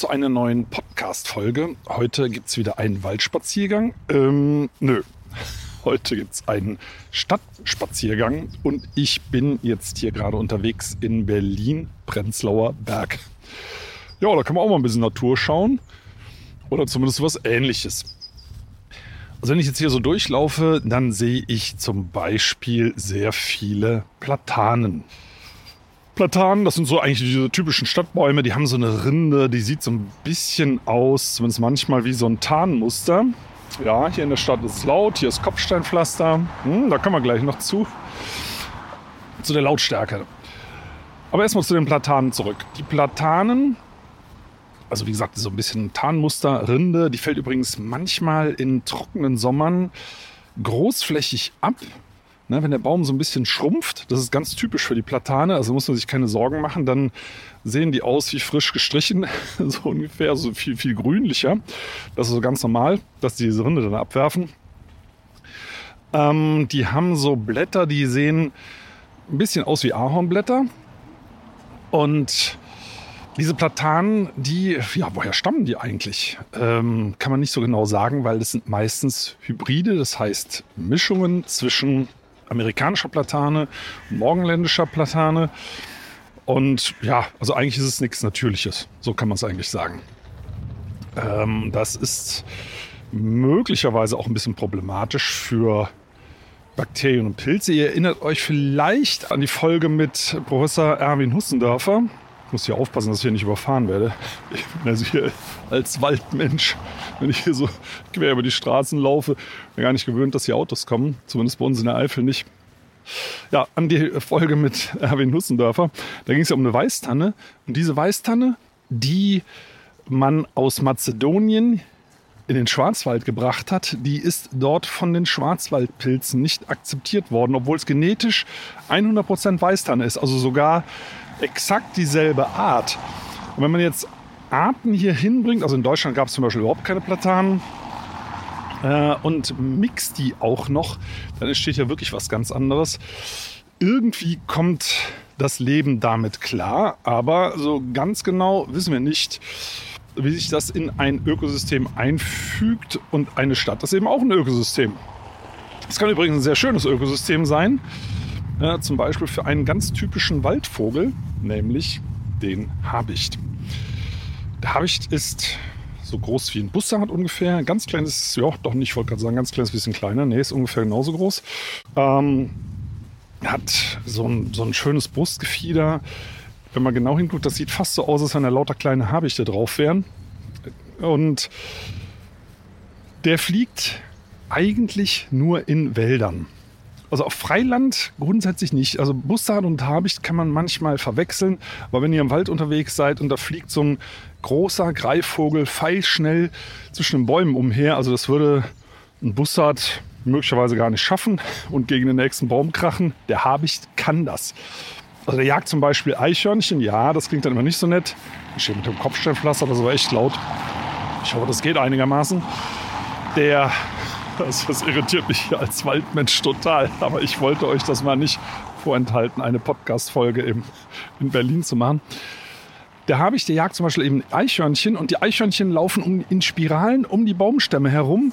Zu einer neuen Podcast-Folge. Heute gibt es wieder einen Waldspaziergang. Ähm, nö. Heute gibt es einen Stadtspaziergang und ich bin jetzt hier gerade unterwegs in Berlin-Prenzlauer Berg. Ja, da kann man auch mal ein bisschen Natur schauen oder zumindest was Ähnliches. Also wenn ich jetzt hier so durchlaufe, dann sehe ich zum Beispiel sehr viele Platanen. Platanen, das sind so eigentlich diese typischen Stadtbäume, die haben so eine Rinde, die sieht so ein bisschen aus, zumindest manchmal wie so ein Tarnmuster. Ja, hier in der Stadt ist es laut, hier ist Kopfsteinpflaster, hm, da kommen wir gleich noch zu. Zu der Lautstärke. Aber erstmal zu den Platanen zurück. Die Platanen, also wie gesagt, so ein bisschen Tarnmuster, Rinde, die fällt übrigens manchmal in trockenen Sommern großflächig ab. Ne, wenn der Baum so ein bisschen schrumpft, das ist ganz typisch für die Platane, also muss man sich keine Sorgen machen, dann sehen die aus wie frisch gestrichen, so ungefähr, so viel, viel grünlicher. Das ist so ganz normal, dass die diese Rinde dann abwerfen. Ähm, die haben so Blätter, die sehen ein bisschen aus wie Ahornblätter. Und diese Platanen, die, ja, woher stammen die eigentlich? Ähm, kann man nicht so genau sagen, weil das sind meistens Hybride, das heißt Mischungen zwischen amerikanischer Platane, morgenländischer Platane. Und ja, also eigentlich ist es nichts Natürliches. So kann man es eigentlich sagen. Ähm, das ist möglicherweise auch ein bisschen problematisch für Bakterien und Pilze. Ihr erinnert euch vielleicht an die Folge mit Professor Erwin Hussendörfer. Ich muss hier aufpassen, dass ich hier nicht überfahren werde. Ich bin also hier als Waldmensch, wenn ich hier so quer über die Straßen laufe, bin gar nicht gewöhnt, dass hier Autos kommen. Zumindest bei uns in der Eifel nicht. Ja, an die Folge mit Erwin Hussendörfer. Da ging es ja um eine Weißtanne. Und diese Weißtanne, die man aus Mazedonien in den Schwarzwald gebracht hat, die ist dort von den Schwarzwaldpilzen nicht akzeptiert worden, obwohl es genetisch 100% Weißtanne ist. Also sogar exakt dieselbe Art. Und wenn man jetzt Arten hier hinbringt, also in Deutschland gab es zum Beispiel überhaupt keine Platanen, äh, und mixt die auch noch, dann entsteht ja wirklich was ganz anderes. Irgendwie kommt das Leben damit klar, aber so ganz genau wissen wir nicht, wie sich das in ein Ökosystem einfügt und eine Stadt ist eben auch ein Ökosystem. Es kann übrigens ein sehr schönes Ökosystem sein, äh, zum Beispiel für einen ganz typischen Waldvogel, nämlich den Habicht. Der Habicht ist so groß wie ein Bussard ungefähr. Ein ganz kleines, ja, doch nicht, ich wollte gerade sagen, ganz kleines bisschen kleiner. Nee, ist ungefähr genauso groß. Ähm, hat so ein, so ein schönes Brustgefieder. Wenn man genau hinguckt, das sieht fast so aus, als wenn da lauter kleine Habichte drauf wären. Und der fliegt eigentlich nur in Wäldern. Also auf Freiland grundsätzlich nicht. Also Bussard und Habicht kann man manchmal verwechseln, aber wenn ihr im Wald unterwegs seid und da fliegt so ein großer Greifvogel pfeilschnell zwischen den Bäumen umher, also das würde ein Bussard möglicherweise gar nicht schaffen und gegen den nächsten Baum krachen. Der Habicht kann das. Also der jagt zum Beispiel Eichhörnchen, ja, das klingt dann immer nicht so nett. Ich stehe mit dem Kopfsteinpflaster, das war echt laut. Ich hoffe, das geht einigermaßen. Der das, das irritiert mich hier als Waldmensch total. Aber ich wollte euch das mal nicht vorenthalten, eine Podcast-Folge in Berlin zu machen. Habe ich, der jagt zum Beispiel eben Eichhörnchen und die Eichhörnchen laufen um, in Spiralen um die Baumstämme herum,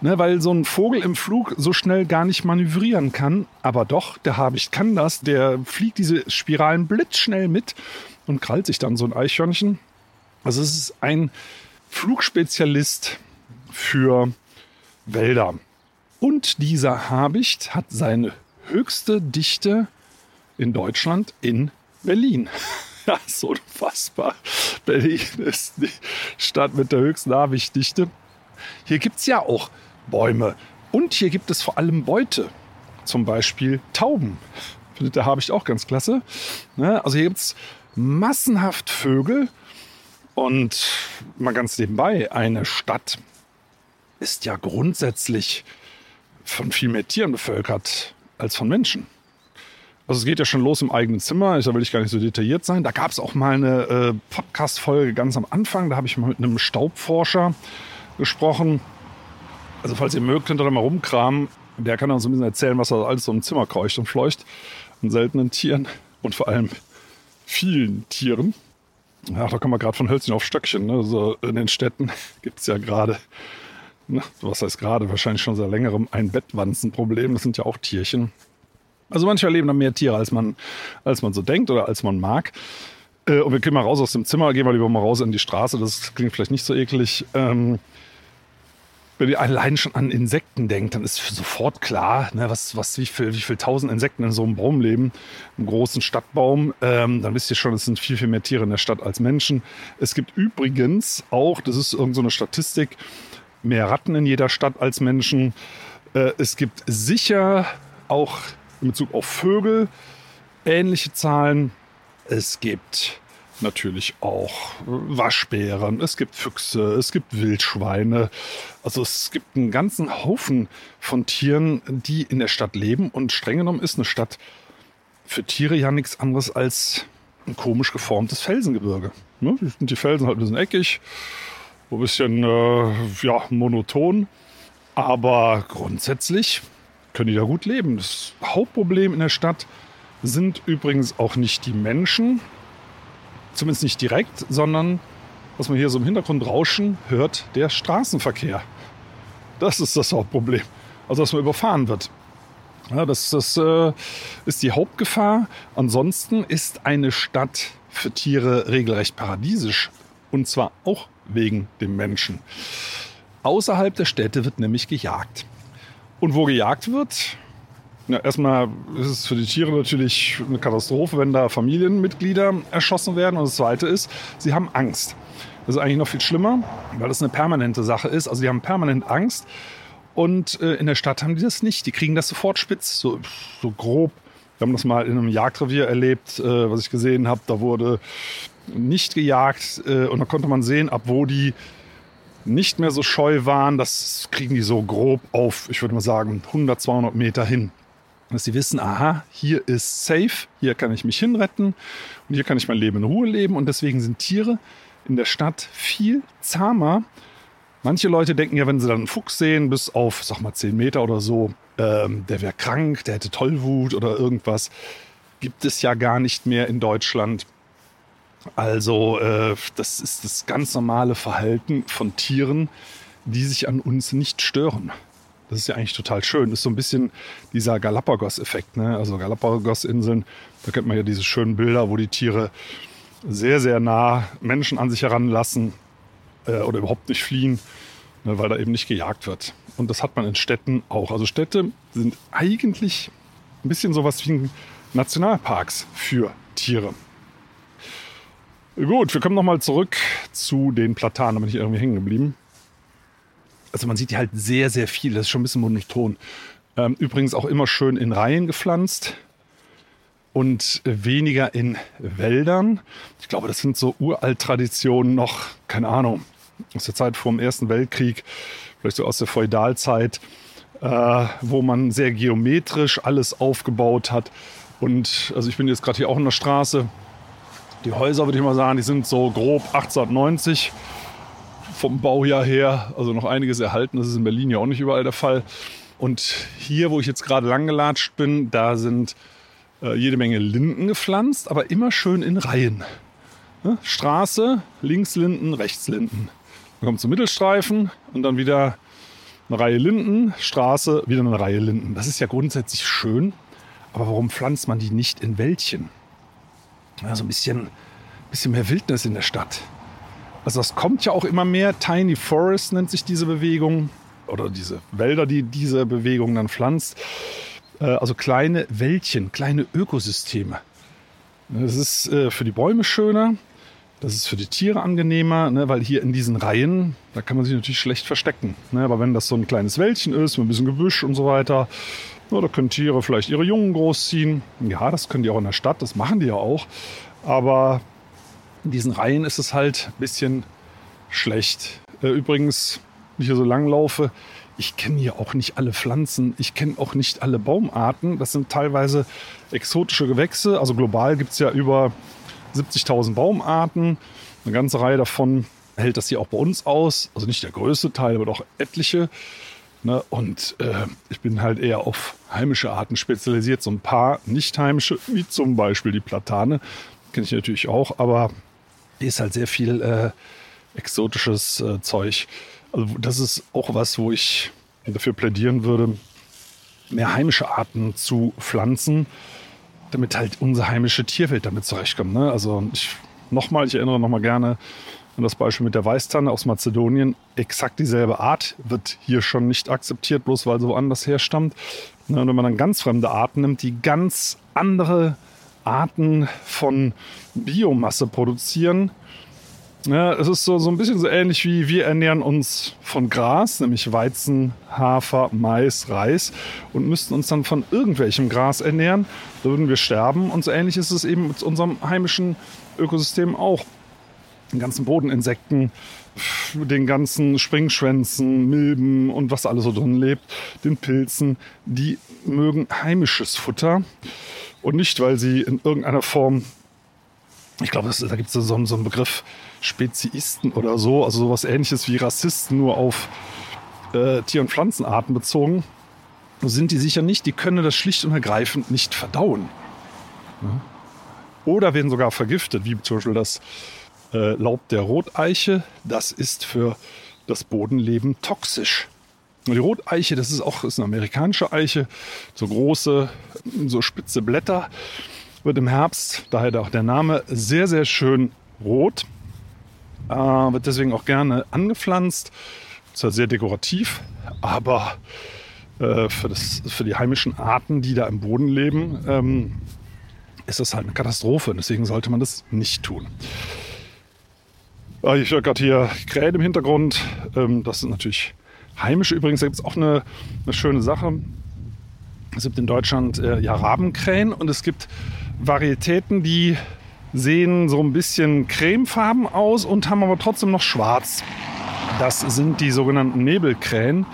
ne, weil so ein Vogel im Flug so schnell gar nicht manövrieren kann. Aber doch, der Habicht kann das. Der fliegt diese Spiralen blitzschnell mit und krallt sich dann so ein Eichhörnchen. Also es ist ein Flugspezialist für Wälder. Und dieser Habicht hat seine höchste Dichte in Deutschland in Berlin. Ja, so unfassbar. Berlin ist die Stadt mit der höchsten Habichtdichte. Hier gibt es ja auch Bäume. Und hier gibt es vor allem Beute. Zum Beispiel Tauben. Findet der Habicht auch ganz klasse. Ne, also hier gibt es massenhaft Vögel. Und mal ganz nebenbei, eine Stadt ist ja grundsätzlich von viel mehr Tieren bevölkert als von Menschen. Also es geht ja schon los im eigenen Zimmer, da will ich gar nicht so detailliert sein. Da gab es auch mal eine äh, Podcast-Folge ganz am Anfang, da habe ich mal mit einem Staubforscher gesprochen. Also falls ihr mögt, könnt ihr da mal rumkramen. Der kann uns so ein bisschen erzählen, was er alles so im Zimmer kreucht und fleucht an seltenen Tieren und vor allem vielen Tieren. Ja, da kommen wir gerade von Hölzchen auf Stöckchen. Ne? Also in den Städten gibt es ja gerade, was heißt gerade, wahrscheinlich schon seit längerem ein Bettwanzenproblem. Das sind ja auch Tierchen. Also manchmal leben da mehr Tiere, als man, als man so denkt oder als man mag. Äh, und wir gehen mal raus aus dem Zimmer, gehen wir lieber mal raus in die Straße. Das klingt vielleicht nicht so eklig. Ähm, wenn ihr allein schon an Insekten denkt, dann ist sofort klar, ne, was, was, wie viel, wie viel tausend Insekten in so einem Baum leben, einem großen Stadtbaum. Ähm, dann wisst ihr schon, es sind viel, viel mehr Tiere in der Stadt als Menschen. Es gibt übrigens auch, das ist irgendeine so Statistik, mehr Ratten in jeder Stadt als Menschen. Äh, es gibt sicher auch in Bezug auf Vögel ähnliche Zahlen. Es gibt natürlich auch Waschbären, es gibt Füchse, es gibt Wildschweine. Also es gibt einen ganzen Haufen von Tieren, die in der Stadt leben. Und streng genommen ist eine Stadt für Tiere ja nichts anderes als ein komisch geformtes Felsengebirge. Ne? Die Felsen halt ein bisschen eckig, ein bisschen äh, ja, monoton. Aber grundsätzlich können die da gut leben. Das Hauptproblem in der Stadt sind übrigens auch nicht die Menschen, zumindest nicht direkt, sondern was man hier so im Hintergrund rauschen hört, der Straßenverkehr. Das ist das Hauptproblem. Also, dass man überfahren wird. Ja, das das äh, ist die Hauptgefahr. Ansonsten ist eine Stadt für Tiere regelrecht paradiesisch. Und zwar auch wegen dem Menschen. Außerhalb der Städte wird nämlich gejagt. Und wo gejagt wird, ja, erstmal ist es für die Tiere natürlich eine Katastrophe, wenn da Familienmitglieder erschossen werden. Und das Zweite ist, sie haben Angst. Das ist eigentlich noch viel schlimmer, weil das eine permanente Sache ist. Also die haben permanent Angst. Und äh, in der Stadt haben die das nicht. Die kriegen das sofort spitz, so, so grob. Wir haben das mal in einem Jagdrevier erlebt, äh, was ich gesehen habe. Da wurde nicht gejagt äh, und da konnte man sehen, ab wo die nicht mehr so scheu waren, das kriegen die so grob auf, ich würde mal sagen, 100, 200 Meter hin. Dass sie wissen, aha, hier ist safe, hier kann ich mich hinretten und hier kann ich mein Leben in Ruhe leben. Und deswegen sind Tiere in der Stadt viel zahmer. Manche Leute denken ja, wenn sie dann einen Fuchs sehen, bis auf, sag mal, 10 Meter oder so, ähm, der wäre krank, der hätte Tollwut oder irgendwas. Gibt es ja gar nicht mehr in Deutschland. Also äh, das ist das ganz normale Verhalten von Tieren, die sich an uns nicht stören. Das ist ja eigentlich total schön. Das ist so ein bisschen dieser Galapagos-Effekt. Ne? Also Galapagos-Inseln, da kennt man ja diese schönen Bilder, wo die Tiere sehr, sehr nah Menschen an sich heranlassen äh, oder überhaupt nicht fliehen, ne, weil da eben nicht gejagt wird. Und das hat man in Städten auch. Also Städte sind eigentlich ein bisschen sowas wie Nationalparks für Tiere. Gut, wir kommen nochmal zurück zu den Platanen. Da bin ich irgendwie hängen geblieben. Also man sieht die halt sehr, sehr viel. Das ist schon ein bisschen monoton. Ähm, übrigens auch immer schön in Reihen gepflanzt und weniger in Wäldern. Ich glaube, das sind so Uralt-Traditionen noch, keine Ahnung, aus der Zeit vor dem Ersten Weltkrieg, vielleicht so aus der Feudalzeit, äh, wo man sehr geometrisch alles aufgebaut hat. Und also ich bin jetzt gerade hier auch in der Straße die Häuser, würde ich mal sagen, die sind so grob 1890 vom Baujahr her. Also noch einiges erhalten. Das ist in Berlin ja auch nicht überall der Fall. Und hier, wo ich jetzt gerade lang gelatscht bin, da sind äh, jede Menge Linden gepflanzt, aber immer schön in Reihen. Ne? Straße, links Linden, rechts Linden. Dann kommt zum Mittelstreifen und dann wieder eine Reihe Linden, Straße, wieder eine Reihe Linden. Das ist ja grundsätzlich schön, aber warum pflanzt man die nicht in Wäldchen? So ein bisschen, bisschen mehr Wildnis in der Stadt. Also das kommt ja auch immer mehr. Tiny Forest nennt sich diese Bewegung oder diese Wälder, die diese Bewegung dann pflanzt. Äh, also kleine Wäldchen, kleine Ökosysteme. Das ist äh, für die Bäume schöner, das ist für die Tiere angenehmer, ne, weil hier in diesen Reihen, da kann man sich natürlich schlecht verstecken. Ne, aber wenn das so ein kleines Wäldchen ist, mit ein bisschen Gebüsch und so weiter, da können Tiere vielleicht ihre Jungen großziehen. Ja, das können die auch in der Stadt, das machen die ja auch. Aber In diesen Reihen ist es halt ein bisschen schlecht. Äh, übrigens, wenn ich hier so lang laufe, ich kenne hier auch nicht alle Pflanzen, ich kenne auch nicht alle Baumarten. Das sind teilweise exotische Gewächse. Also global gibt es ja über 70.000 Baumarten. Eine ganze Reihe davon hält das hier auch bei uns aus. Also nicht der größte Teil, aber doch etliche. Ne? Und äh, ich bin halt eher auf heimische Arten spezialisiert. So ein paar nicht heimische, wie zum Beispiel die Platane, kenne ich natürlich auch. Aber hier ist halt sehr viel äh, exotisches äh, Zeug. Also das ist auch was, wo ich dafür plädieren würde, mehr heimische Arten zu pflanzen, damit halt unsere heimische Tierwelt damit zurechtkommt. Ne? Also ich, nochmal, ich erinnere nochmal gerne an das Beispiel mit der Weißtanne aus Mazedonien. Exakt dieselbe Art wird hier schon nicht akzeptiert, bloß weil sie woanders herstammt. Ne? Und wenn man dann ganz fremde Arten nimmt, die ganz andere Arten von Biomasse produzieren, ja, es ist so, so ein bisschen so ähnlich wie wir ernähren uns von Gras, nämlich Weizen, Hafer, Mais, Reis und müssten uns dann von irgendwelchem Gras ernähren. Würden wir sterben. Und so ähnlich ist es eben mit unserem heimischen Ökosystem auch. Den ganzen Bodeninsekten, den ganzen Springschwänzen, Milben und was alles so drin lebt, den Pilzen, die mögen heimisches Futter und nicht, weil sie in irgendeiner Form ich glaube, da gibt es so, so einen Begriff Speziisten oder so, also sowas ähnliches wie Rassisten, nur auf äh, Tier- und Pflanzenarten bezogen. Sind die sicher nicht, die können das schlicht und ergreifend nicht verdauen. Oder werden sogar vergiftet, wie zum Beispiel das äh, Laub der Roteiche. Das ist für das Bodenleben toxisch. Die Roteiche, das ist auch ist eine amerikanische Eiche, so große, so spitze Blätter wird im Herbst, daher auch der Name, sehr, sehr schön rot. Äh, wird deswegen auch gerne angepflanzt. Ja sehr dekorativ, aber äh, für, das, für die heimischen Arten, die da im Boden leben, ähm, ist das halt eine Katastrophe. Deswegen sollte man das nicht tun. Äh, ich höre gerade hier Krähen im Hintergrund. Ähm, das sind natürlich heimische. Übrigens gibt es auch eine, eine schöne Sache. Es gibt in Deutschland äh, ja Rabenkrähen und es gibt Varietäten, die sehen so ein bisschen cremefarben aus und haben aber trotzdem noch schwarz. Das sind die sogenannten Nebelkrähen.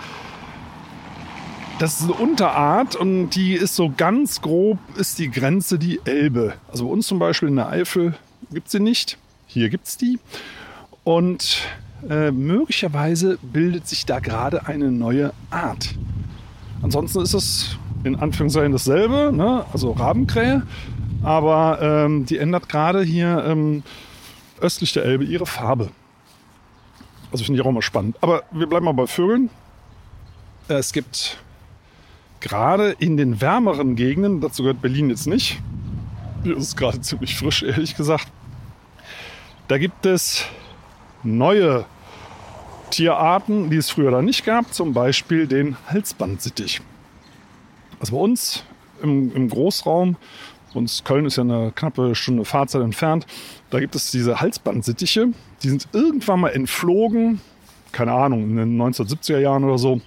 Das ist eine Unterart und die ist so ganz grob, ist die Grenze die Elbe. Also bei uns zum Beispiel in der Eifel gibt es sie nicht. Hier gibt es die. Und äh, möglicherweise bildet sich da gerade eine neue Art. Ansonsten ist es in Anführungszeichen dasselbe, ne? also Rabenkrähe, aber ähm, die ändert gerade hier ähm, östlich der Elbe ihre Farbe. Also finde ich auch mal spannend. Aber wir bleiben mal bei Vögeln. Es gibt gerade in den wärmeren Gegenden, dazu gehört Berlin jetzt nicht, hier ist es gerade ziemlich frisch, ehrlich gesagt, da gibt es neue Tierarten, die es früher da nicht gab, zum Beispiel den Halsbandsittich. Also bei uns im, im Großraum und Köln ist ja eine knappe Stunde Fahrzeit entfernt. Da gibt es diese Halsbandsittiche. Die sind irgendwann mal entflogen, keine Ahnung, in den 1970er Jahren oder so.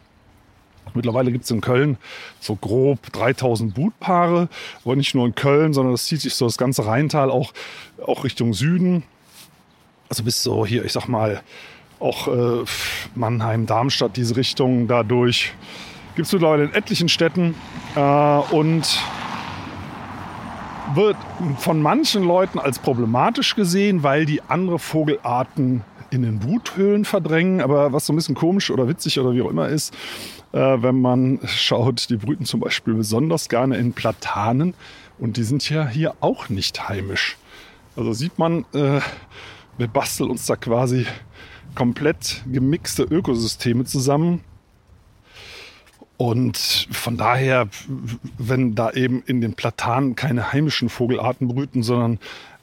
Mittlerweile gibt es in Köln so grob 3000 Brutpaare, aber nicht nur in Köln, sondern das zieht sich so das ganze Rheintal auch, auch Richtung Süden. Also bis so hier, ich sag mal, auch äh, Mannheim, Darmstadt, diese Richtung dadurch. Gibt es mittlerweile in etlichen Städten. Äh, und wird von manchen Leuten als problematisch gesehen, weil die andere Vogelarten in den Bruthöhlen verdrängen. Aber was so ein bisschen komisch oder witzig oder wie auch immer ist, äh, wenn man schaut, die brüten zum Beispiel besonders gerne in Platanen und die sind ja hier auch nicht heimisch. Also sieht man, äh, wir basteln uns da quasi komplett gemixte Ökosysteme zusammen und von daher, wenn da eben in den Platanen keine heimischen Vogelarten brüten, sondern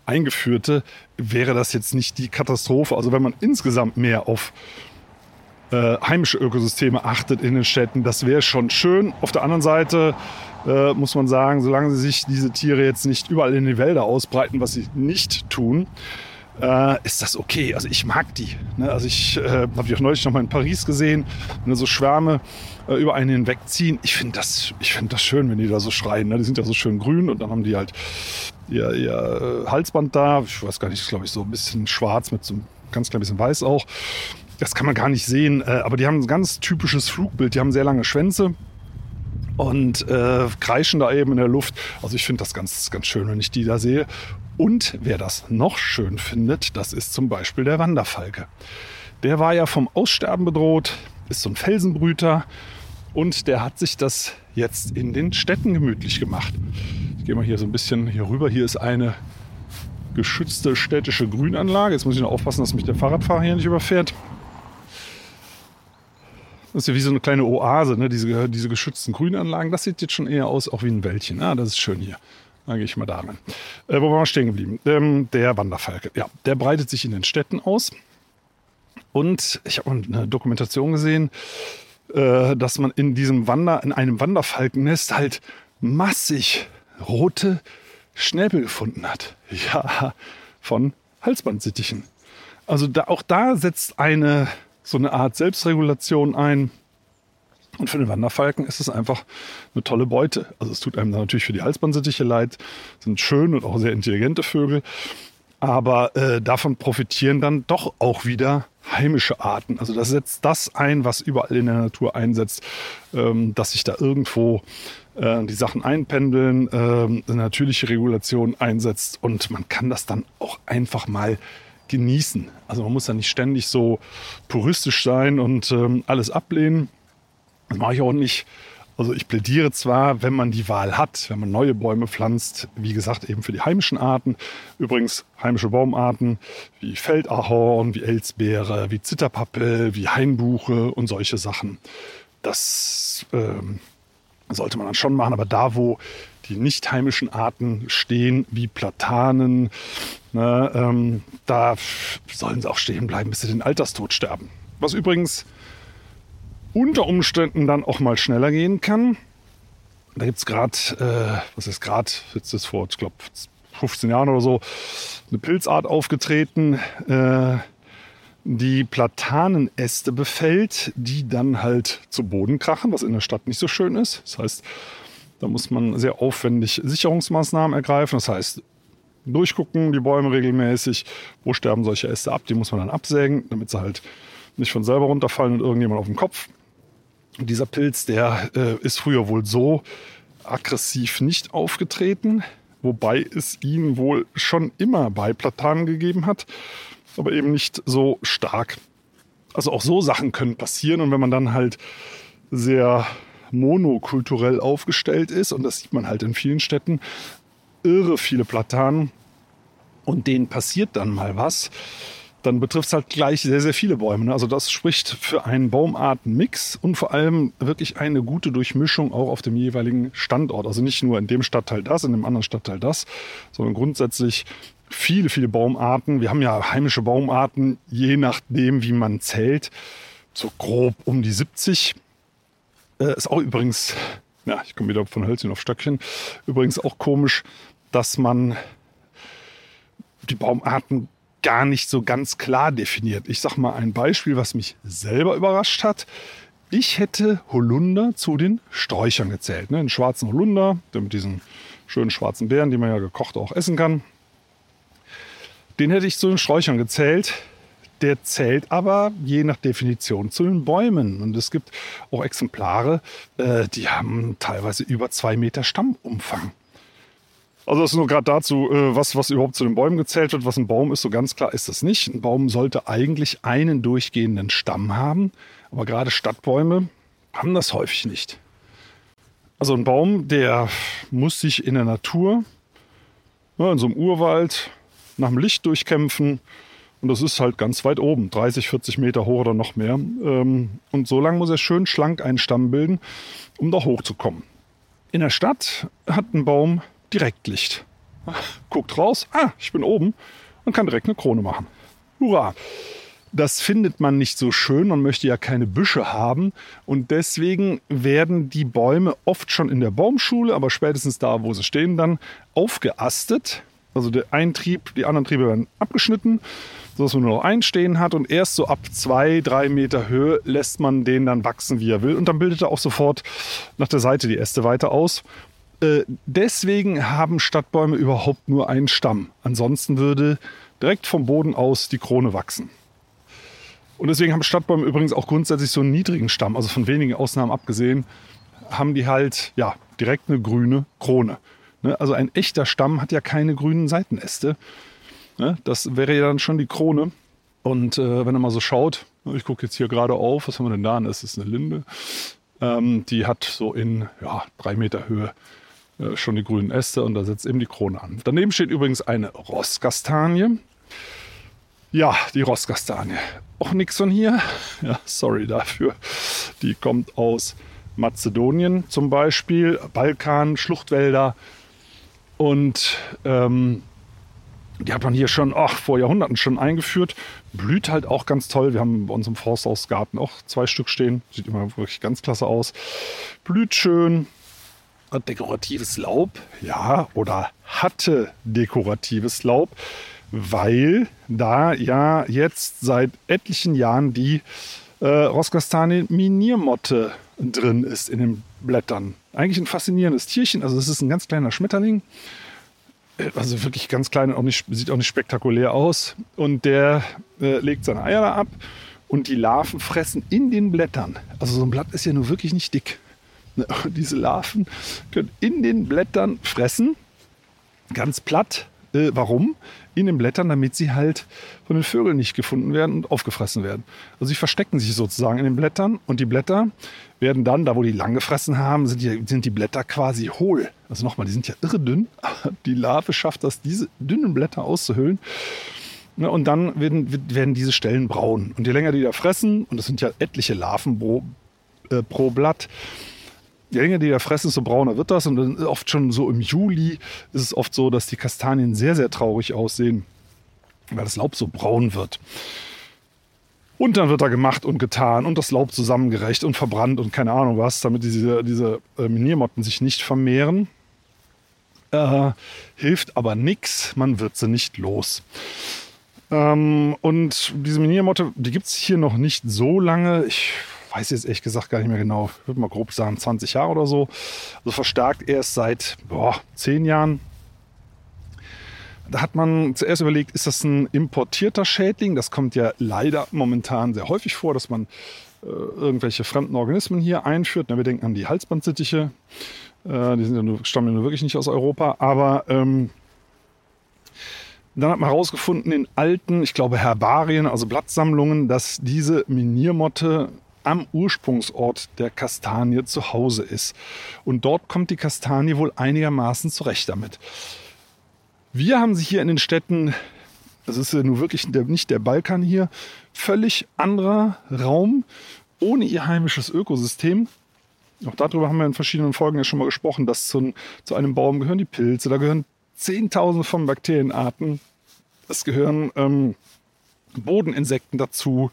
eingeführte, wäre das jetzt nicht die Katastrophe. Also wenn man insgesamt mehr auf äh, heimische Ökosysteme achtet in den Städten, das wäre schon schön. Auf der anderen Seite äh, muss man sagen, solange sich diese Tiere jetzt nicht überall in die Wälder ausbreiten, was sie nicht tun, äh, ist das okay. Also ich mag die. Ne? Also ich äh, habe die auch neulich noch mal in Paris gesehen, wenn so Schwärme äh, über einen hinwegziehen. Ich finde das, ich finde das schön, wenn die da so schreien. Ne? Die sind ja so schön grün und dann haben die halt ihr, ihr äh, Halsband da. Ich weiß gar nicht, glaube ich, so ein bisschen schwarz mit so einem ganz klein bisschen weiß auch. Das kann man gar nicht sehen, äh, aber die haben ein ganz typisches Flugbild. Die haben sehr lange Schwänze und äh, kreischen da eben in der Luft. Also ich finde das ganz, ganz schön, wenn ich die da sehe. Und wer das noch schön findet, das ist zum Beispiel der Wanderfalke. Der war ja vom Aussterben bedroht, ist so ein Felsenbrüter und der hat sich das jetzt in den Städten gemütlich gemacht. Ich gehe mal hier so ein bisschen hier rüber. Hier ist eine geschützte städtische Grünanlage. Jetzt muss ich noch aufpassen, dass mich der Fahrradfahrer hier nicht überfährt. Das ist ja wie so eine kleine Oase, ne? diese, diese geschützten Grünanlagen. Das sieht jetzt schon eher aus, auch wie ein Wäldchen. Ah, das ist schön hier. Dann gehe ich mal da rein. Äh, wo waren wir stehen geblieben? Ähm, der Wanderfalke. Ja, der breitet sich in den Städten aus. Und ich habe eine Dokumentation gesehen, äh, dass man in diesem Wander, in einem Wanderfalkennest halt massig rote Schnäbel gefunden hat. Ja, von Halsbandsittichen. Also da, auch da setzt eine so eine Art Selbstregulation ein. Und für den Wanderfalken ist es einfach eine tolle Beute. Also es tut einem natürlich für die Halsbandsittiche leid, sind schön und auch sehr intelligente Vögel. Aber äh, davon profitieren dann doch auch wieder heimische Arten. Also das setzt das ein, was überall in der Natur einsetzt, ähm, dass sich da irgendwo äh, die Sachen einpendeln, äh, natürliche Regulation einsetzt und man kann das dann auch einfach mal genießen. Also man muss da nicht ständig so puristisch sein und ähm, alles ablehnen. Das mache ich auch nicht. Also ich plädiere zwar, wenn man die Wahl hat, wenn man neue Bäume pflanzt, wie gesagt, eben für die heimischen Arten. Übrigens heimische Baumarten wie Feldahorn, wie Elsbeere, wie Zitterpappel, wie Hainbuche und solche Sachen. Das ähm, sollte man dann schon machen. Aber da, wo die nicht heimischen Arten stehen, wie Platanen, ne, ähm, da sollen sie auch stehen bleiben, bis sie den Alterstod sterben. Was übrigens unter Umständen dann auch mal schneller gehen kann. Da gibt es gerade, äh, was ist gerade, jetzt ist vor, ich glaube, 15 Jahren oder so, eine Pilzart aufgetreten, äh, die Platanenäste befällt, die dann halt zu Boden krachen, was in der Stadt nicht so schön ist. Das heißt, da muss man sehr aufwendig Sicherungsmaßnahmen ergreifen. Das heißt, durchgucken die Bäume regelmäßig, wo sterben solche Äste ab, die muss man dann absägen, damit sie halt nicht von selber runterfallen und irgendjemand auf den Kopf dieser Pilz, der äh, ist früher wohl so aggressiv nicht aufgetreten, wobei es ihn wohl schon immer bei Platanen gegeben hat, aber eben nicht so stark. Also auch so Sachen können passieren und wenn man dann halt sehr monokulturell aufgestellt ist, und das sieht man halt in vielen Städten, irre viele Platanen und denen passiert dann mal was, dann betrifft es halt gleich sehr, sehr viele Bäume. Ne? Also das spricht für einen Baumartenmix und vor allem wirklich eine gute Durchmischung auch auf dem jeweiligen Standort. Also nicht nur in dem Stadtteil das, in dem anderen Stadtteil das, sondern grundsätzlich viele, viele Baumarten. Wir haben ja heimische Baumarten, je nachdem, wie man zählt, so grob um die 70. Äh, ist auch übrigens, ja, ich komme wieder von Hölzchen auf Stöckchen, übrigens auch komisch, dass man die Baumarten gar nicht so ganz klar definiert. Ich sage mal ein Beispiel, was mich selber überrascht hat. Ich hätte Holunder zu den Sträuchern gezählt. Ne? Den schwarzen Holunder, mit diesen schönen schwarzen Beeren, die man ja gekocht auch essen kann. Den hätte ich zu den Sträuchern gezählt. Der zählt aber je nach Definition zu den Bäumen. Und es gibt auch Exemplare, äh, die haben teilweise über zwei Meter Stammumfang. Also das ist nur gerade dazu, äh, was, was überhaupt zu den Bäumen gezählt wird, was ein Baum ist, so ganz klar ist das nicht. Ein Baum sollte eigentlich einen durchgehenden Stamm haben, aber gerade Stadtbäume haben das häufig nicht. Also ein Baum, der muss sich in der Natur, in so einem Urwald, nach dem Licht durchkämpfen. Und das ist halt ganz weit oben, 30, 40 Meter hoch oder noch mehr. Ähm, und so lang muss er schön schlank einen Stamm bilden, um da hochzukommen. In der Stadt hat ein Baum Direktlicht. Guckt raus, ah, ich bin oben und kann direkt eine Krone machen. Hurra! Das findet man nicht so schön, man möchte ja keine Büsche haben und deswegen werden die Bäume oft schon in der Baumschule, aber spätestens da, wo sie stehen, dann aufgeastet. Also der ein die anderen Triebe werden abgeschnitten, sodass man nur noch einen stehen hat. Und erst so ab zwei, drei Meter Höhe lässt man den dann wachsen, wie er will. Und dann bildet er auch sofort nach der Seite die Äste weiter aus. Äh, deswegen haben Stadtbäume überhaupt nur einen Stamm. Ansonsten würde direkt vom Boden aus die Krone wachsen. Und deswegen haben Stadtbäume übrigens auch grundsätzlich so einen niedrigen Stamm, also von wenigen Ausnahmen abgesehen, haben die halt ja direkt eine grüne Krone. Ne? Also ein echter Stamm hat ja keine grünen Seitenäste. Ne? Das wäre ja dann schon die Krone. Und äh, wenn er mal so schaut, ne, ich gucke jetzt hier gerade auf, was haben wir denn da? Das ist eine Linde. Ähm, die hat so in ja, drei Meter Höhe äh, schon die grünen Äste und da setzt eben die Krone an. Daneben steht übrigens eine Rosskastanie. Ja, die Rosskastanie. Auch nichts von hier. Ja, sorry dafür. Die kommt aus Mazedonien zum Beispiel, Balkan, Schluchtwälder. Und ähm, die hat man hier schon ach, vor Jahrhunderten schon eingeführt. Blüht halt auch ganz toll. Wir haben bei uns im Forsthausgarten auch zwei Stück stehen. Sieht immer wirklich ganz klasse aus. Blüht schön. Hat dekoratives Laub. Ja, oder hatte dekoratives Laub weil da ja jetzt seit etlichen Jahren die äh, Roskastanie Miniermotte drin ist in den Blättern. Eigentlich ein faszinierendes Tierchen. Also es ist ein ganz kleiner Schmetterling. Also wirklich ganz klein und auch nicht, sieht auch nicht spektakulär aus. Und der äh, legt seine Eier da ab und die Larven fressen in den Blättern. Also so ein Blatt ist ja nur wirklich nicht dick. Diese Larven können in den Blättern fressen. Ganz platt. Äh, warum? in den Blättern, damit sie halt von den Vögeln nicht gefunden werden und aufgefressen werden. Also sie verstecken sich sozusagen in den Blättern und die Blätter werden dann, da wo die lang gefressen haben, sind die, sind die Blätter quasi hohl. Also nochmal, die sind ja irre dünn. Die Larve schafft das, diese dünnen Blätter auszuhüllen. Und dann werden, werden diese Stellen braun. Und je länger die da fressen, und das sind ja etliche Larven pro, äh, pro Blatt, je länger die da fressen, desto brauner wird das. Und dann oft schon so im Juli ist es oft so, dass die Kastanien sehr, sehr traurig aussehen, weil das Laub so braun wird. Und dann wird da gemacht und getan und das Laub zusammengerecht und verbrannt und keine Ahnung was, damit diese, diese äh, Miniermotten sich nicht vermehren. Äh, hilft aber nichts, man wird sie nicht los. Ähm, und diese Miniermotte, die gibt es hier noch nicht so lange. Ich weiß jetzt ehrlich gesagt gar nicht mehr genau, ich würde mal grob sagen 20 Jahre oder so. Also verstärkt erst seit boah, 10 Jahren. Da hat man zuerst überlegt, ist das ein importierter Schädling? Das kommt ja leider momentan sehr häufig vor, dass man äh, irgendwelche fremden Organismen hier einführt. Na, wir denken an die Halsbandsittiche. Äh, die sind ja nur, stammen ja nur wirklich nicht aus Europa. Aber ähm, dann hat man herausgefunden in alten, ich glaube Herbarien, also Blattsammlungen, dass diese Miniermotte am Ursprungsort der Kastanie zu Hause ist. Und dort kommt die Kastanie wohl einigermaßen zurecht damit. Wir haben sie hier in den Städten, das ist ja nun wirklich nicht der Balkan hier, völlig anderer Raum, ohne ihr heimisches Ökosystem. Auch darüber haben wir in verschiedenen Folgen ja schon mal gesprochen, dass zu, zu einem Baum gehören die Pilze, da gehören Zehntausende von Bakterienarten, es gehören ähm, Bodeninsekten dazu,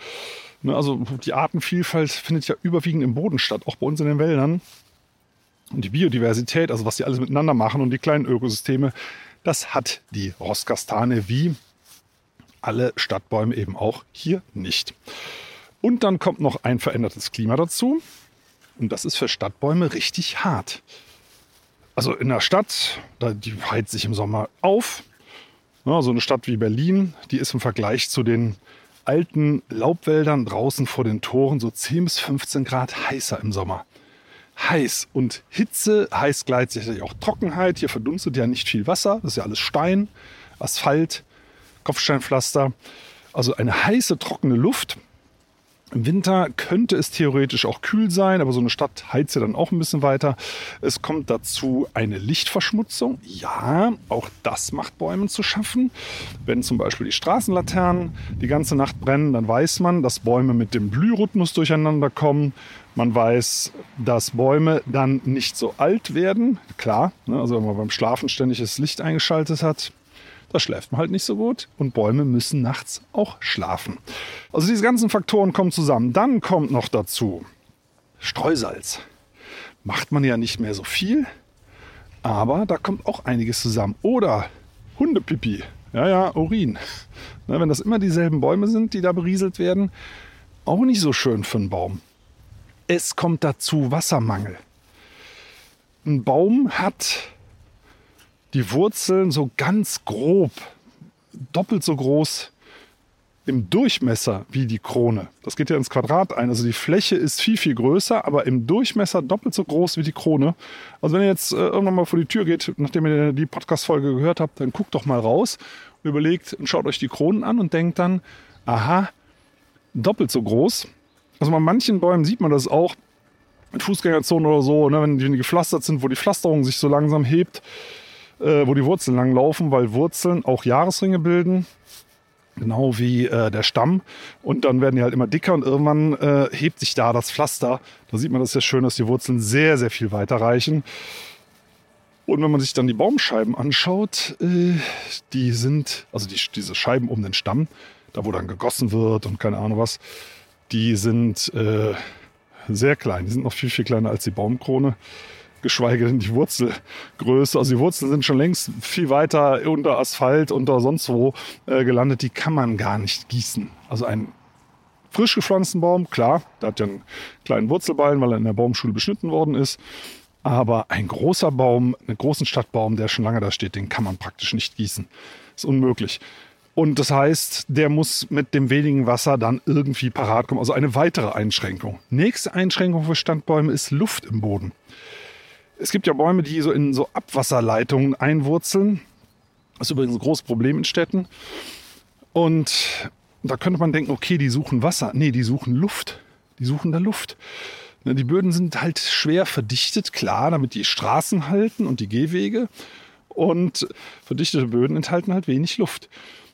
also die Artenvielfalt findet ja überwiegend im Boden statt, auch bei uns in den Wäldern. Und die Biodiversität, also was die alles miteinander machen und die kleinen Ökosysteme, das hat die Rosskastanie wie alle Stadtbäume eben auch hier nicht. Und dann kommt noch ein verändertes Klima dazu. Und das ist für Stadtbäume richtig hart. Also in der Stadt, die heizt sich im Sommer auf. So eine Stadt wie Berlin, die ist im Vergleich zu den alten Laubwäldern draußen vor den Toren so 10 bis 15 Grad heißer im Sommer. Heiß und Hitze heißt gleichzeitig auch Trockenheit. Hier verdunstet ja nicht viel Wasser. Das ist ja alles Stein, Asphalt, Kopfsteinpflaster. Also eine heiße, trockene Luft. Im Winter könnte es theoretisch auch kühl sein, aber so eine Stadt heizt ja dann auch ein bisschen weiter. Es kommt dazu eine Lichtverschmutzung. Ja, auch das macht Bäumen zu schaffen. Wenn zum Beispiel die Straßenlaternen die ganze Nacht brennen, dann weiß man, dass Bäume mit dem Blührhythmus durcheinander kommen. Man weiß, dass Bäume dann nicht so alt werden. Klar, ne, also wenn man beim Schlafen ständig das Licht eingeschaltet hat, da schläft man halt nicht so gut und Bäume müssen nachts auch schlafen. Also diese ganzen Faktoren kommen zusammen. Dann kommt noch dazu Streusalz. Macht man ja nicht mehr so viel, aber da kommt auch einiges zusammen. Oder Hundepipi. Ja, ja, Urin. Na, wenn das immer dieselben Bäume sind, die da berieselt werden, auch nicht so schön für einen Baum. Es kommt dazu Wassermangel. Ein Baum hat die Wurzeln so ganz grob, doppelt so groß im Durchmesser wie die Krone. Das geht ja ins Quadrat ein. Also die Fläche ist viel, viel größer, aber im Durchmesser doppelt so groß wie die Krone. Also wenn ihr jetzt äh, irgendwann mal vor die Tür geht, nachdem ihr die Podcast-Folge gehört habt, dann guckt doch mal raus überlegt und schaut euch die Kronen an und denkt dann, aha, doppelt so groß. Also bei manchen Bäumen sieht man das auch mit Fußgängerzonen oder so, ne, wenn die gepflastert sind, wo die Pflasterung sich so langsam hebt, äh, wo die Wurzeln lang laufen, weil Wurzeln auch Jahresringe bilden genau wie äh, der Stamm. Und dann werden die halt immer dicker und irgendwann äh, hebt sich da das Pflaster. Da sieht man das ja schön, dass die Wurzeln sehr, sehr viel weiter reichen. Und wenn man sich dann die Baumscheiben anschaut, äh, die sind, also die, diese Scheiben um den Stamm, da wo dann gegossen wird und keine Ahnung was, die sind äh, sehr klein. Die sind noch viel, viel kleiner als die Baumkrone geschweige denn die Wurzelgröße. Also die Wurzeln sind schon längst viel weiter unter Asphalt, unter sonst wo äh, gelandet. Die kann man gar nicht gießen. Also ein frisch gepflanzten Baum, klar, der hat ja einen kleinen Wurzelballen, weil er in der Baumschule beschnitten worden ist. Aber ein großer Baum, einen großen Stadtbaum, der schon lange da steht, den kann man praktisch nicht gießen. Ist unmöglich. Und das heißt, der muss mit dem wenigen Wasser dann irgendwie parat kommen. Also eine weitere Einschränkung. Nächste Einschränkung für Standbäume ist Luft im Boden. Es gibt ja Bäume, die so in so Abwasserleitungen einwurzeln. Das ist übrigens ein großes Problem in Städten. Und da könnte man denken, okay, die suchen Wasser. Nee, die suchen Luft. Die suchen da Luft. Die Böden sind halt schwer verdichtet, klar, damit die Straßen halten und die Gehwege. Und verdichtete Böden enthalten halt wenig Luft.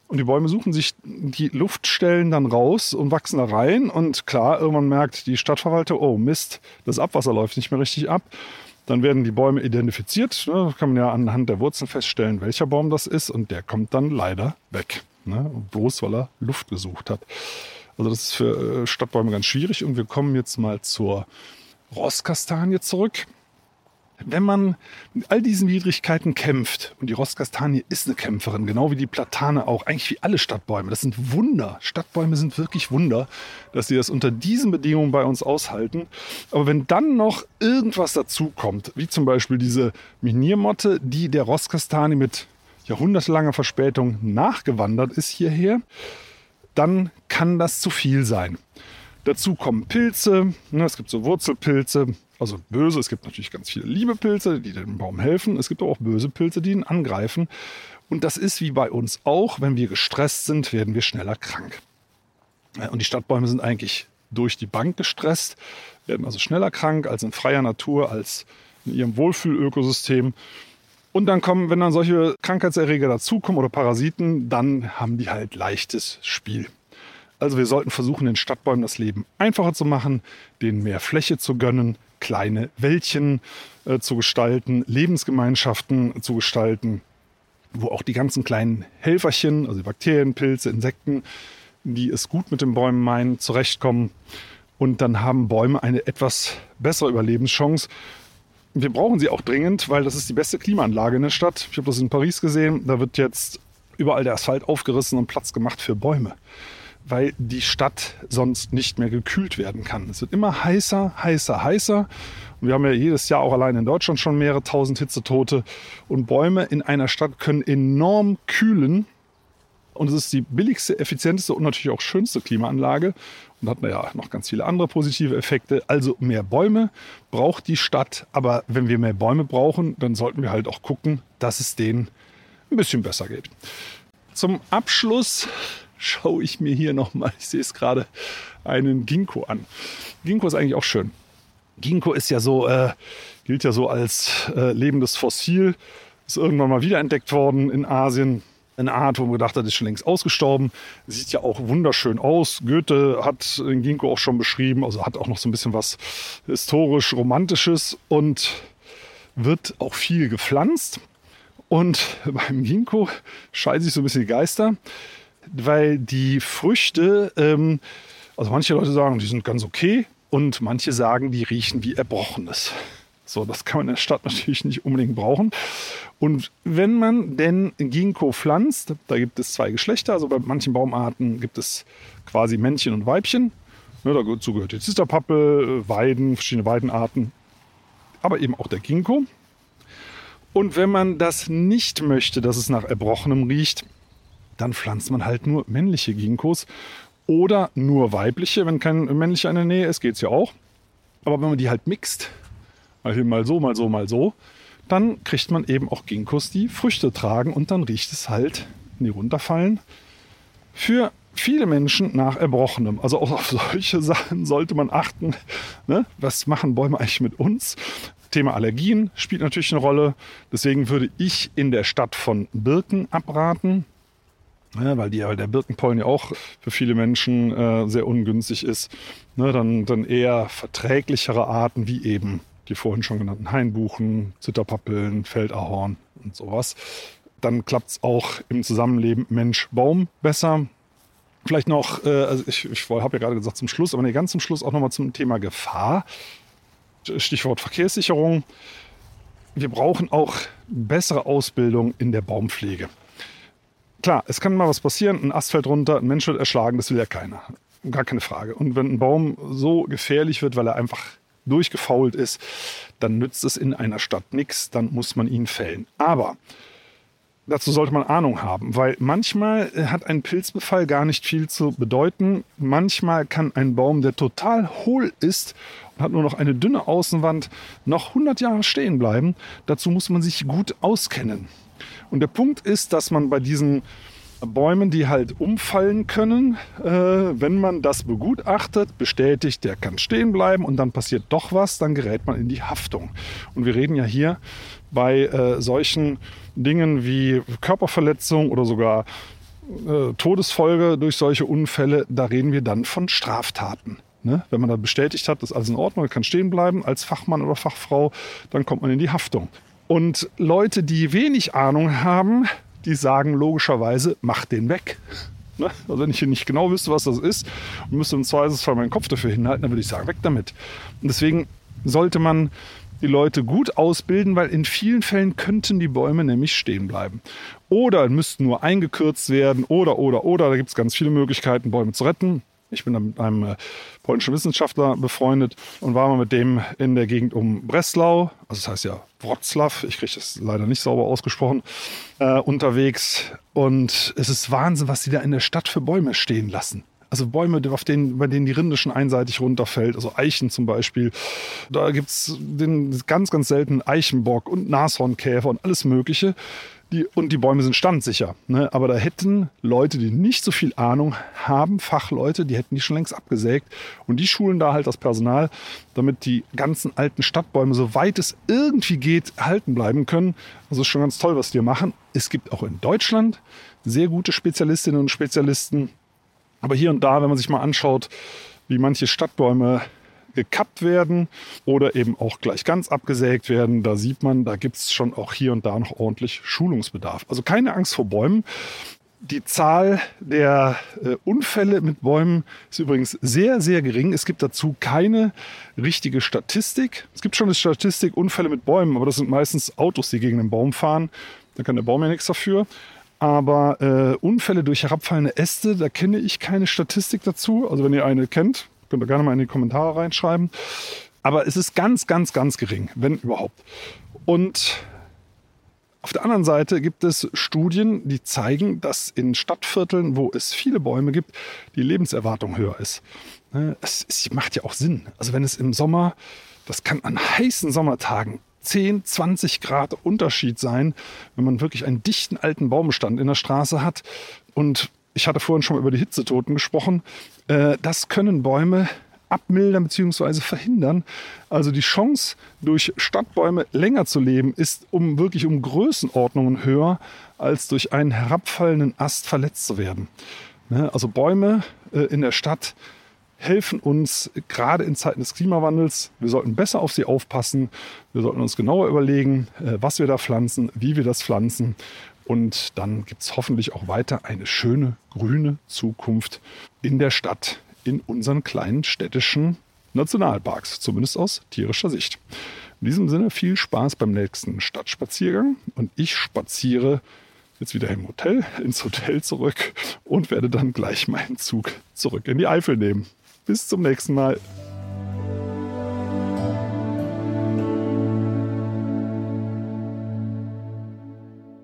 Und die Bäume suchen sich die Luftstellen dann raus und wachsen da rein. Und klar, irgendwann merkt die Stadtverwalter, oh Mist, das Abwasser läuft nicht mehr richtig ab. Dann werden die Bäume identifiziert. Ne? Kann man ja anhand der Wurzeln feststellen, welcher Baum das ist. Und der kommt dann leider weg. Ne? Bloß weil er Luft gesucht hat. Also das ist für äh, Stadtbäume ganz schwierig. Und wir kommen jetzt mal zur Rosskastanie zurück wenn man mit all diesen Widrigkeiten kämpft, und die Rostkastanie ist eine Kämpferin, genau wie die Platane auch, eigentlich wie alle Stadtbäume, das sind Wunder. Stadtbäume sind wirklich Wunder, dass sie das unter diesen Bedingungen bei uns aushalten. Aber wenn dann noch irgendwas dazukommt, wie zum Beispiel diese Miniermotte, die der Rostkastanie mit jahrhundertelanger Verspätung nachgewandert ist hierher, dann kann das zu viel sein. Dazu kommen Pilze, ne, es gibt so Wurzelpilze, also böse, es gibt natürlich ganz viele liebe Pilze, die dem Baum helfen. Es gibt aber auch böse Pilze, die ihn angreifen. Und das ist wie bei uns auch, wenn wir gestresst sind, werden wir schneller krank. Und die Stadtbäume sind eigentlich durch die Bank gestresst, werden also schneller krank als in freier Natur, als in ihrem Wohlfühlökosystem. Und dann kommen, wenn dann solche Krankheitserreger dazukommen oder Parasiten, dann haben die halt leichtes Spiel. Also wir sollten versuchen, den Stadtbäumen das Leben einfacher zu machen, denen mehr Fläche zu gönnen, kleine Wäldchen äh, zu gestalten, Lebensgemeinschaften zu gestalten, wo auch die ganzen kleinen Helferchen, also Bakterien, Pilze, Insekten, die es gut mit den Bäumen meinen, zurechtkommen. Und dann haben Bäume eine etwas bessere Überlebenschance. Wir brauchen sie auch dringend, weil das ist die beste Klimaanlage in der Stadt. Ich habe das in Paris gesehen. Da wird jetzt überall der Asphalt aufgerissen und Platz gemacht für Bäume weil die Stadt sonst nicht mehr gekühlt werden kann. Es wird immer heißer, heißer, heißer. Und wir haben ja jedes Jahr auch allein in Deutschland schon mehrere tausend Hitzetote. Und Bäume in einer Stadt können enorm kühlen. Und es ist die billigste, effizienteste und natürlich auch schönste Klimaanlage. Und hat ja noch ganz viele andere positive Effekte. Also mehr Bäume braucht die Stadt. Aber wenn wir mehr Bäume brauchen, dann sollten wir halt auch gucken, dass es denen ein bisschen besser geht. Zum Abschluss schaue ich mir hier nochmal, ich sehe es gerade, einen Ginkgo an. Ginkgo ist eigentlich auch schön. Ginkgo ist ja so, äh, gilt ja so als äh, lebendes Fossil. Ist irgendwann mal wiederentdeckt worden in Asien. Eine Art, wo man gedacht hat, ist schon längst ausgestorben. Sieht ja auch wunderschön aus. Goethe hat den Ginkgo auch schon beschrieben, also hat auch noch so ein bisschen was historisch-romantisches und wird auch viel gepflanzt. Und beim Ginkgo scheiden sich so ein bisschen die Geister weil die Früchte, ähm, also manche Leute sagen, die sind ganz okay und manche sagen, die riechen wie Erbrochenes. So, das kann man in der Stadt natürlich nicht unbedingt brauchen. Und wenn man denn Ginkgo pflanzt, da gibt es zwei Geschlechter. Also bei manchen Baumarten gibt es quasi Männchen und Weibchen. Ne, dazu gehört die Zisterpappel, Weiden, verschiedene Weidenarten, aber eben auch der Ginkgo. Und wenn man das nicht möchte, dass es nach Erbrochenem riecht, dann pflanzt man halt nur männliche Ginkgos oder nur weibliche. Wenn kein männlicher in der Nähe ist, geht es ja auch. Aber wenn man die halt mixt, mal so, mal so, mal so, dann kriegt man eben auch Ginkgos, die Früchte tragen und dann riecht es halt, wenn die runterfallen, für viele Menschen nach Erbrochenem. Also auch auf solche Sachen sollte man achten. Ne? Was machen Bäume eigentlich mit uns? Thema Allergien spielt natürlich eine Rolle. Deswegen würde ich in der Stadt von Birken abraten. Ja, weil, die, weil der Birkenpollen ja auch für viele Menschen äh, sehr ungünstig ist. Ne, dann, dann eher verträglichere Arten wie eben die vorhin schon genannten Hainbuchen, Zitterpappeln, Feldahorn und sowas. Dann klappt es auch im Zusammenleben Mensch-Baum besser. Vielleicht noch, äh, also ich, ich habe ja gerade gesagt zum Schluss, aber nee, ganz zum Schluss auch nochmal zum Thema Gefahr. Stichwort Verkehrssicherung. Wir brauchen auch bessere Ausbildung in der Baumpflege. Klar, es kann mal was passieren, ein Ast fällt runter, ein Mensch wird erschlagen, das will ja keiner. Gar keine Frage. Und wenn ein Baum so gefährlich wird, weil er einfach durchgefault ist, dann nützt es in einer Stadt nichts, dann muss man ihn fällen. Aber dazu sollte man Ahnung haben, weil manchmal hat ein Pilzbefall gar nicht viel zu bedeuten. Manchmal kann ein Baum, der total hohl ist und hat nur noch eine dünne Außenwand, noch 100 Jahre stehen bleiben. Dazu muss man sich gut auskennen. Und der Punkt ist, dass man bei diesen Bäumen, die halt umfallen können, äh, wenn man das begutachtet, bestätigt, der kann stehen bleiben und dann passiert doch was, dann gerät man in die Haftung. Und wir reden ja hier bei äh, solchen Dingen wie Körperverletzung oder sogar äh, Todesfolge durch solche Unfälle, da reden wir dann von Straftaten. Ne? Wenn man da bestätigt hat, dass alles in Ordnung, kann stehen bleiben als Fachmann oder Fachfrau, dann kommt man in die Haftung. Und Leute, die wenig Ahnung haben, die sagen logischerweise, mach den weg. Ne? Also wenn ich hier nicht genau wüsste, was das ist und müsste im Zweifelsfall meinen Kopf dafür hinhalten, dann würde ich sagen, weg damit. Und deswegen sollte man die Leute gut ausbilden, weil in vielen Fällen könnten die Bäume nämlich stehen bleiben. Oder müssten nur eingekürzt werden oder, oder, oder. Da gibt es ganz viele Möglichkeiten, Bäume zu retten. Ich bin mit einem äh, polnischen Wissenschaftler befreundet und war mal mit dem in der Gegend um Breslau, also das heißt ja Wroclaw, ich kriege das leider nicht sauber ausgesprochen, äh, unterwegs. Und es ist Wahnsinn, was die da in der Stadt für Bäume stehen lassen. Also Bäume, auf denen, bei denen die Rinde schon einseitig runterfällt, also Eichen zum Beispiel. Da gibt es den ganz, ganz seltenen Eichenbock und Nashornkäfer und alles Mögliche. Die, und die Bäume sind standsicher. Ne? Aber da hätten Leute, die nicht so viel Ahnung haben, Fachleute, die hätten die schon längst abgesägt. Und die schulen da halt das Personal, damit die ganzen alten Stadtbäume, soweit es irgendwie geht, halten bleiben können. Das ist schon ganz toll, was die machen. Es gibt auch in Deutschland sehr gute Spezialistinnen und Spezialisten. Aber hier und da, wenn man sich mal anschaut, wie manche Stadtbäume gekappt werden oder eben auch gleich ganz abgesägt werden. Da sieht man, da gibt es schon auch hier und da noch ordentlich Schulungsbedarf. Also keine Angst vor Bäumen. Die Zahl der äh, Unfälle mit Bäumen ist übrigens sehr, sehr gering. Es gibt dazu keine richtige Statistik. Es gibt schon eine Statistik Unfälle mit Bäumen, aber das sind meistens Autos, die gegen den Baum fahren. Da kann der Baum ja nichts dafür. Aber äh, Unfälle durch herabfallende Äste, da kenne ich keine Statistik dazu. Also wenn ihr eine kennt, Könnt ihr gerne mal in die Kommentare reinschreiben. Aber es ist ganz, ganz, ganz gering, wenn überhaupt. Und auf der anderen Seite gibt es Studien, die zeigen, dass in Stadtvierteln, wo es viele Bäume gibt, die Lebenserwartung höher ist. Ne, es, macht ja auch Sinn. Also wenn es im Sommer, das kann an heißen Sommertagen 10, 20 Grad Unterschied sein, wenn man wirklich einen dichten alten Baumbestand in der Straße hat und ich hatte vorhin schon mal über die Hitzetoten gesprochen. Äh, das können Bäume abmildern bzw. verhindern. Also die Chance, durch Stadtbäume länger zu leben, ist um wirklich um Größenordnungen höher, als durch einen herabfallenden Ast verletzt zu werden. Ne, also Bäume äh, in der Stadt helfen uns gerade in Zeiten des Klimawandels. Wir sollten besser auf sie aufpassen. Wir sollten uns genauer überlegen, äh, was wir da pflanzen, wie wir das pflanzen und dann gibt es hoffentlich auch weiter eine schöne grüne Zukunft in der Stadt, in unseren kleinen städtischen Nationalparks, zumindest aus tierischer Sicht. In diesem Sinne viel Spaß beim nächsten Stadtspaziergang und ich spaziere jetzt wieder im Hotel, ins Hotel zurück und werde dann gleich meinen Zug zurück in die Eifel nehmen. Bis zum nächsten Mal.